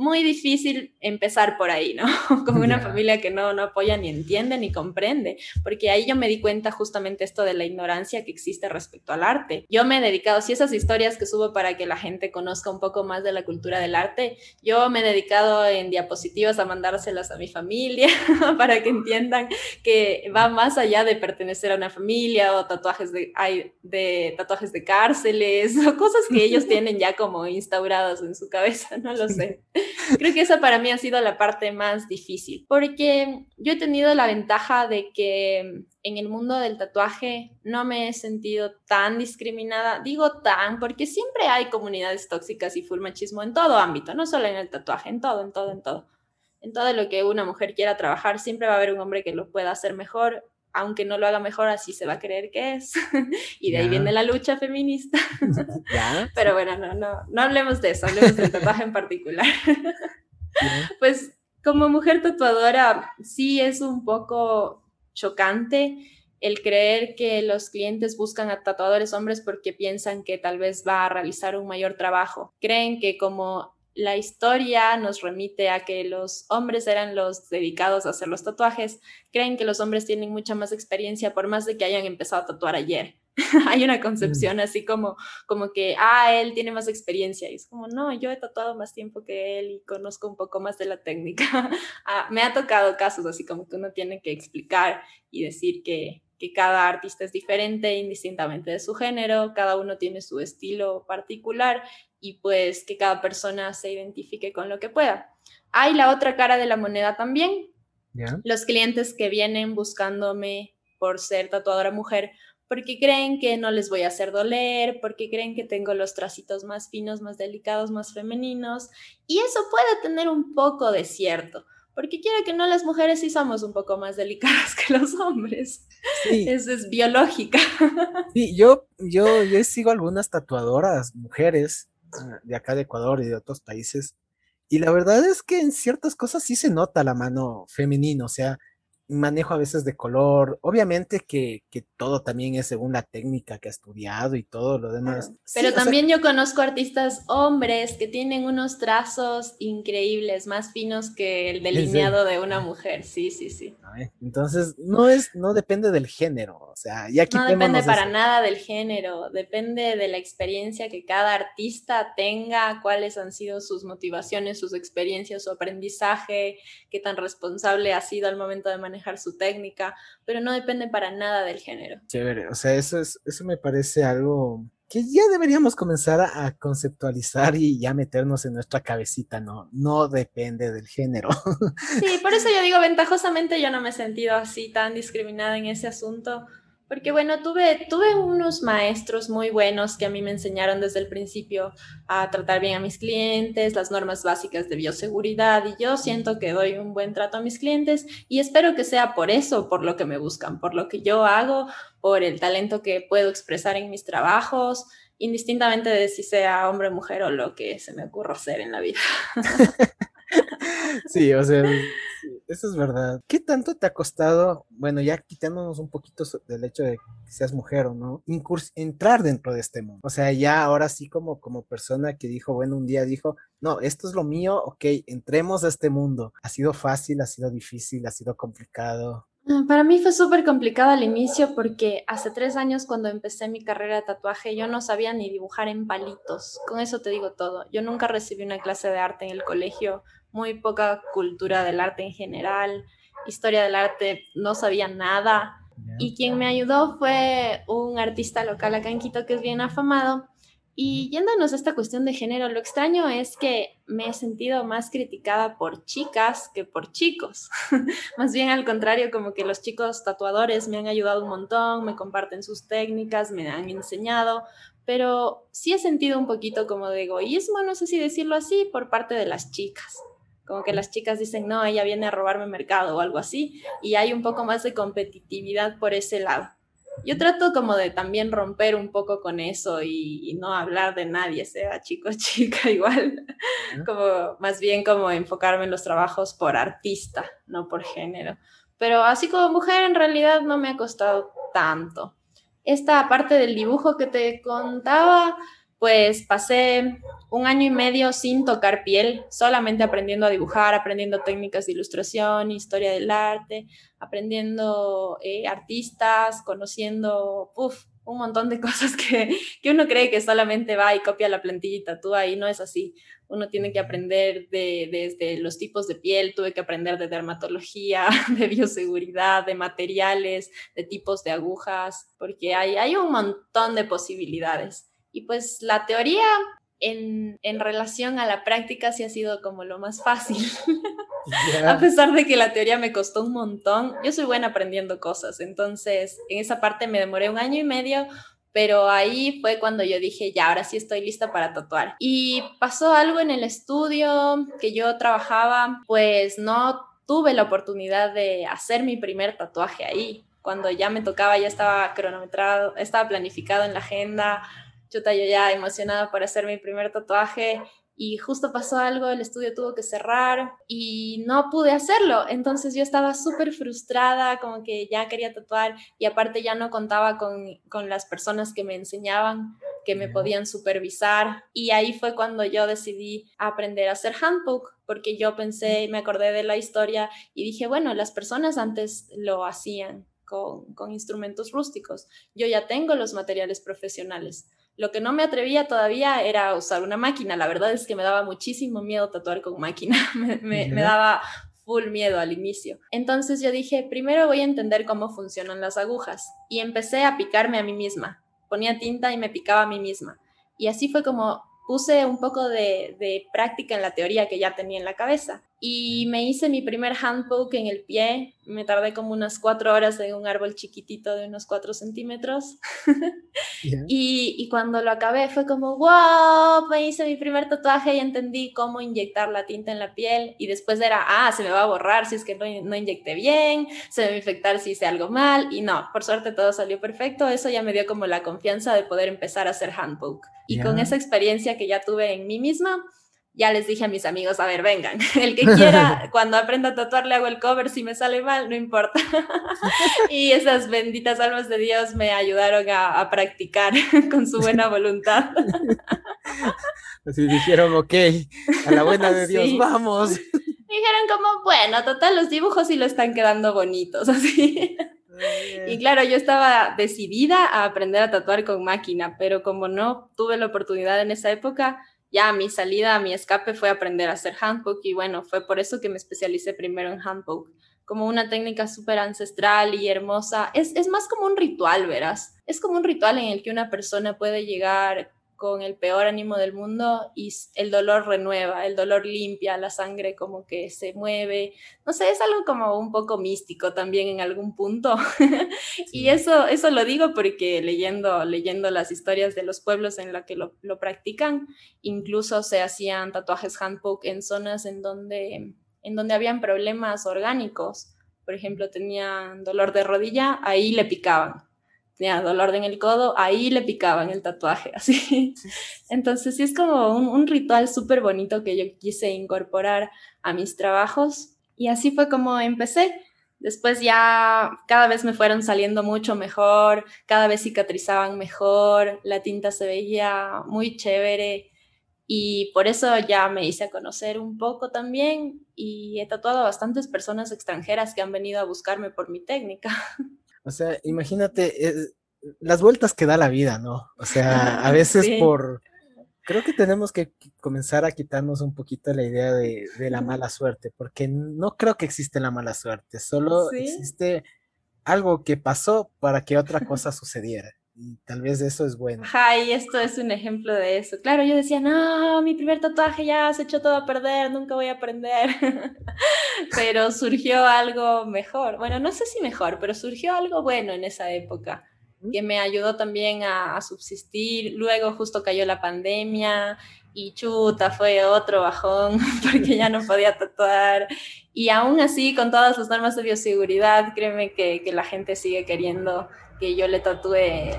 muy difícil empezar por ahí, ¿no? (laughs) Como una familia que no, no apoya ni entiende ni comprende, porque ahí yo me di cuenta justamente esto de la ignorancia que existe respecto al arte. Yo me he dedicado, si esas historias que subo para que la gente conozca un poco más de la cultura del arte, yo me he dedicado en diapositivas a mandárselas a mi familia (laughs) para que entiendan que va más allá de pertenecer a una familia o tatuajes de, hay, de tatuajes de cárceles (laughs) o cosas que ellos tienen ya como instauradas en su cabeza, no lo sé. (laughs) Creo que esa para mí ha sido la parte más difícil, porque yo he tenido la ventaja de que en el mundo del tatuaje no me he sentido tan discriminada. Digo tan porque siempre hay comunidades tóxicas y full machismo en todo ámbito, no solo en el tatuaje, en todo, en todo, en todo. En todo lo que una mujer quiera trabajar, siempre va a haber un hombre que lo pueda hacer mejor aunque no lo haga mejor, así se va a creer que es. (laughs) y de ahí viene la lucha feminista. (laughs) (laughs) Pero bueno, no, no, no hablemos de eso, hablemos del tatuaje en particular. pues como mujer tatuadora, sí es un poco chocante el creer que los clientes buscan a tatuadores hombres porque piensan que tal vez va a realizar un mayor trabajo. Creen que como la historia nos remite a que los hombres eran los dedicados a hacer los tatuajes, creen que los hombres tienen mucha más experiencia por más de que hayan empezado a tatuar ayer. (laughs) Hay una concepción mm. así como, como que, ah, él tiene más experiencia. Y es como, no, yo he tatuado más tiempo que él y conozco un poco más de la técnica. (laughs) Ah, me ha tocado casos así como que uno tiene que explicar y decir que, que cada artista es diferente indistintamente de su género, cada uno tiene su estilo particular y pues que cada persona se identifique con lo que pueda. Hay la otra cara de la moneda también. Los clientes que vienen buscándome por ser tatuadora mujer porque creen que no les voy a hacer doler, porque creen que tengo los tracitos más finos, más delicados, más femeninos. Y eso puede tener un poco de cierto, porque quiero que no las mujeres sí somos un poco más delicadas (laughs) que los hombres. Eso es biológica. (laughs) Sí, yo, yo, yo sigo algunas tatuadoras, mujeres, Ah, de acá de Ecuador y de otros países. Y la verdad es que en ciertas cosas sí se nota la mano femenina, o sea, manejo a veces de color, obviamente que, que, todo también es según la técnica que ha estudiado y todo lo demás. Pero también yo conozco artistas hombres que tienen unos trazos increíbles, más finos que el delineado de una mujer, sí, sí, sí. Entonces, no es, no depende del género, o sea, ya No depende para nada del género, depende de la experiencia que cada artista tenga, cuáles han sido sus motivaciones, sus experiencias, su aprendizaje, qué tan responsable ha sido al momento de manejar su técnica, pero no depende para nada del género. Chévere, o sea, eso, es, eso me parece algo que ya deberíamos comenzar a, conceptualizar y ya meternos en nuestra cabecita, ¿no? No depende del género. Sí, por eso yo (laughs) digo, ventajosamente yo no me he sentido así tan discriminada en ese asunto, porque bueno, tuve, tuve unos maestros muy buenos que a mí me enseñaron desde el principio a tratar bien a mis clientes, las normas básicas de bioseguridad y yo siento que doy un buen trato a mis clientes y espero que sea por eso, por lo que me buscan, por lo que yo hago, por el talento que puedo expresar en mis trabajos, indistintamente de si sea hombre, mujer o lo que se me ocurra hacer en la vida. (laughs) sí, o sea, eso es verdad. ¿Qué tanto te ha costado, bueno, ya quitándonos un poquito del hecho de que seas mujer o no, entrar dentro de este mundo? O sea, ya ahora sí como, como persona que dijo, bueno, un día dijo, no, esto es lo mío, ok, entremos a este mundo. ¿Ha sido fácil, ha sido difícil, ha sido complicado? Mm, para mí fue súper complicado al inicio porque hace tres años cuando empecé mi carrera de tatuaje yo no sabía ni dibujar en palitos. Con eso te digo todo. Yo nunca recibí una clase de arte en el colegio muy poca cultura del arte en general, historia del arte, no sabía nada. Y quien me ayudó fue un artista local acá en Quito que es bien afamado. Y yéndonos a esta cuestión de género, lo extraño es que me he sentido más criticada por chicas que por chicos. (laughs) más bien al contrario, como que los chicos tatuadores me han ayudado un montón, me comparten sus técnicas, me han enseñado, pero sí he sentido un poquito como de egoísmo, no sé si decirlo así, por parte de las chicas. Como que las chicas dicen, no, ella viene a robarme mercado o algo así, y hay un poco más de competitividad por ese lado. Yo trato como de también romper un poco con eso y, no hablar de nadie, sea chico o (laughs) chica igual, como más bien como enfocarme en los trabajos por artista, no por género. Pero así como mujer en realidad no me ha costado tanto esta parte del dibujo que te contaba, pues pasé un año y medio sin tocar piel, solamente aprendiendo a dibujar, aprendiendo técnicas de ilustración, historia del arte, aprendiendo eh, artistas, conociendo, uf, un montón de (laughs) cosas que, que, uno cree que solamente va y copia la plantilla y tatúa y no es así. Uno tiene que aprender de, desde los tipos de piel, tuve que aprender de dermatología, (laughs) de bioseguridad, de materiales, de tipos de agujas, porque hay, hay un montón de posibilidades. Y pues la teoría en, en, relación a la práctica sí ha sido como lo más fácil. (laughs) a pesar de que la teoría me costó un montón, yo soy buena aprendiendo cosas, entonces en esa parte me demoré un año y medio, pero ahí fue cuando yo dije, ya, ahora sí estoy lista para tatuar. Y pasó algo en el estudio que yo trabajaba, pues no tuve la oportunidad de hacer mi primer tatuaje ahí. Cuando ya me tocaba, ya estaba cronometrado, estaba planificado en la agenda, chuta, yo ya emocionada por hacer mi primer tatuaje y justo pasó algo, el estudio tuvo que cerrar y no pude hacerlo. Entonces yo estaba súper frustrada, como que ya quería tatuar y aparte ya no contaba con, con, las personas que me enseñaban, que me podían supervisar. Y ahí fue cuando yo decidí aprender a hacer handbook, porque yo pensé, me acordé de la historia y dije, bueno, las personas antes lo hacían. Con, con instrumentos rústicos. Yo ya tengo los materiales profesionales lo que no me atrevía todavía era usar una máquina. La verdad es que me daba muchísimo miedo tatuar con máquina. (laughs) me, daba full miedo al inicio. Entonces yo dije, primero voy a entender cómo funcionan las agujas. Y empecé a picarme a mí misma. Ponía tinta y me picaba a mí misma. Y así fue como puse un poco de, de práctica en la teoría que ya tenía en la cabeza y me hice mi primer handbook en el pie. Me tardé como unas cuatro horas en un árbol chiquitito de unos cuatro centímetros. (laughs) y, y, cuando lo acabé fue como, wow, me hice mi primer tatuaje y entendí cómo inyectar la tinta en la piel. Y después era, ah, se me va a borrar si es que no, no inyecté bien, se me va a infectar si hice algo mal. Y no, por suerte todo salió perfecto. Eso ya me dio como la confianza de poder empezar a hacer handbook. Y con esa experiencia que ya tuve en mí misma, ya les dije a mis amigos, a ver, vengan, (laughs) el que quiera, (laughs) cuando aprenda a tatuar le hago el cover, si me sale mal, no importa. (laughs) y esas benditas almas de Dios me ayudaron a, practicar con su buena voluntad. Así dijeron, ok, a la buena de Dios, vamos. Dijeron como, bueno, total, los dibujos sí lo están quedando bonitos, así. Y claro, yo estaba decidida a aprender a tatuar con máquina, pero como no tuve la oportunidad en esa época, ya mi salida, mi escape fue aprender a hacer handbook y bueno, fue por eso que me especialicé primero en handbook, como una técnica súper ancestral y hermosa. Es, es más como un ritual, verás. Es como un ritual en el que una persona puede llegar con el peor ánimo del mundo y el dolor renueva, el dolor limpia, la sangre como que se mueve. No sé, es algo como un poco místico también en algún punto. (laughs) y eso, eso lo digo porque leyendo, leyendo las historias de los pueblos en los que lo, lo practican, incluso se hacían tatuajes handbook en zonas en donde, en donde habían problemas orgánicos. Por ejemplo, tenían dolor de rodilla, ahí le picaban tenía dolor en el codo, ahí le picaban el tatuaje, (laughs) así. Entonces sí es como un, un ritual súper bonito que yo quise incorporar a mis trabajos y así fue como empecé. Después ya cada vez me fueron saliendo mucho mejor, cada vez cicatrizaban mejor, la tinta se veía muy chévere y por eso ya me hice a conocer un poco también y he tatuado a bastantes personas extranjeras que han venido a buscarme por mi técnica. (laughs) O sea, imagínate las vueltas que da la vida, ¿no? O sea, a (laughs) veces por... Creo que tenemos que comenzar a quitarnos un poquito la idea de, la mala suerte, porque no creo que existe la mala suerte, solo existe algo que pasó para que otra cosa sucediera. Y tal vez eso es bueno. Ajá, y esto es un ejemplo de eso. Claro, yo decía, no, mi primer tatuaje ya se echó todo a perder, nunca voy a aprender. (laughs) pero surgió algo mejor. Bueno, no sé si mejor, pero surgió algo bueno en esa época. Que me ayudó también a, a subsistir. Luego justo cayó la pandemia y chuta, fue otro bajón (laughs) porque ya no podía tatuar. Y aún así, con todas las normas de bioseguridad, créeme que, que la gente sigue queriendo que yo le tatúe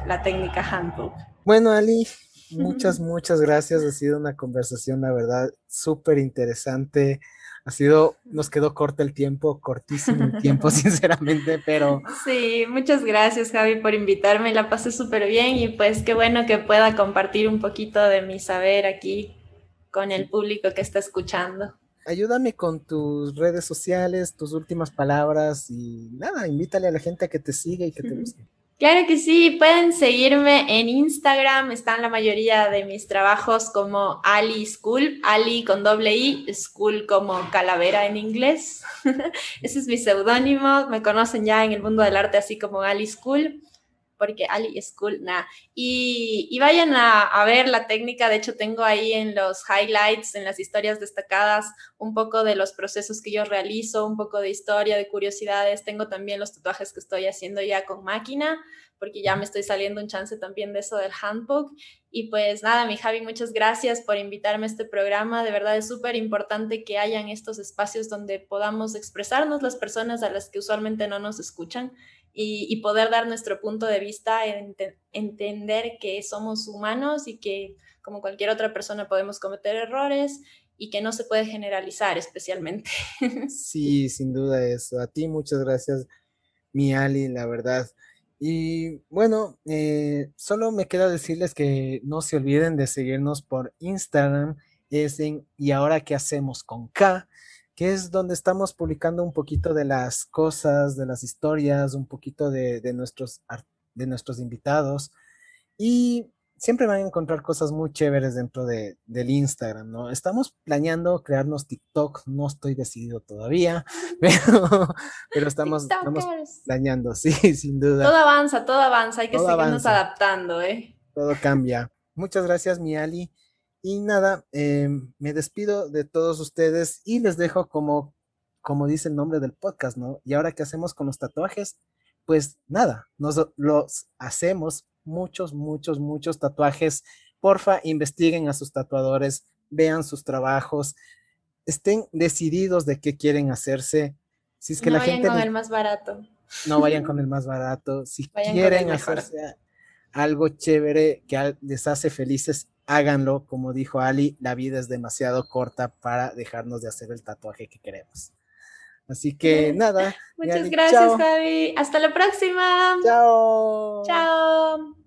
la técnica handbook. Bueno, Ali, muchas, muchas gracias. Ha sido una conversación, la verdad, súper interesante. Ha sido, nos quedó corto el tiempo, cortísimo el tiempo, (laughs) sinceramente, pero... Sí, muchas gracias, Javi, por invitarme. La pasé súper bien y pues qué bueno que pueda compartir un poquito de mi saber aquí con el público que está escuchando. Ayúdame con tus redes sociales, tus últimas palabras y nada, invítale a la gente a que te siga y que te busque. Claro que sí, pueden seguirme en Instagram, están la mayoría de mis trabajos como Ali School, Ali con doble I, School como calavera en inglés. (laughs) Ese es mi seudónimo, me conocen ya en el mundo del arte así como Ali School porque Ali es cool, nada. Y, vayan a, ver la técnica, de hecho tengo ahí en los highlights, en las historias destacadas, un poco de los procesos que yo realizo, un poco de historia, de curiosidades, tengo también los tatuajes que estoy haciendo ya con máquina, porque ya me estoy saliendo un chance también de eso del handbook. Y pues nada, mi Javi, muchas gracias por invitarme a este programa. De verdad es súper importante que hayan estos espacios donde podamos expresarnos las personas a las que usualmente no nos escuchan y, poder dar nuestro punto de vista, entender que somos humanos y que como cualquier otra persona podemos cometer errores y que no se puede generalizar especialmente. (laughs) Sí, sin duda eso. A ti muchas gracias, mi Ali, la verdad. Y bueno, eh, solo me queda decirles que no se olviden de seguirnos por Instagram, es en y ahora qué hacemos con K que es donde estamos publicando un poquito de las cosas, de las historias, un poquito de, nuestros, de nuestros invitados. Y siempre van a encontrar cosas muy chéveres dentro de, del Instagram, ¿no? Estamos planeando crearnos TikTok, no estoy decidido todavía, (laughs) pero, pero estamos, estamos planeando, (laughs) sí, sin duda. Todo avanza, todo avanza, hay que seguirnos adaptando, ¿eh? Todo cambia. Muchas gracias, mi Ali. Y nada, em, me despido de todos ustedes y les dejo como, como dice el nombre del podcast, ¿no? Y ahora, ¿qué hacemos con los tatuajes? Pues nada, nos los hacemos muchos, muchos, muchos tatuajes. Porfa, investiguen a sus tatuadores, vean sus trabajos, estén decididos de qué quieren hacerse. Si es que no la vayan gente con el más barato. No vayan (laughs) con el más barato. Si quieren hacerse algo chévere que les hace felices, háganlo, como dijo Ali, la vida es demasiado corta para dejarnos de hacer el tatuaje que queremos. Así que nada. (laughs) Muchas gracias, Javi. Hasta la próxima. Chao. Chao.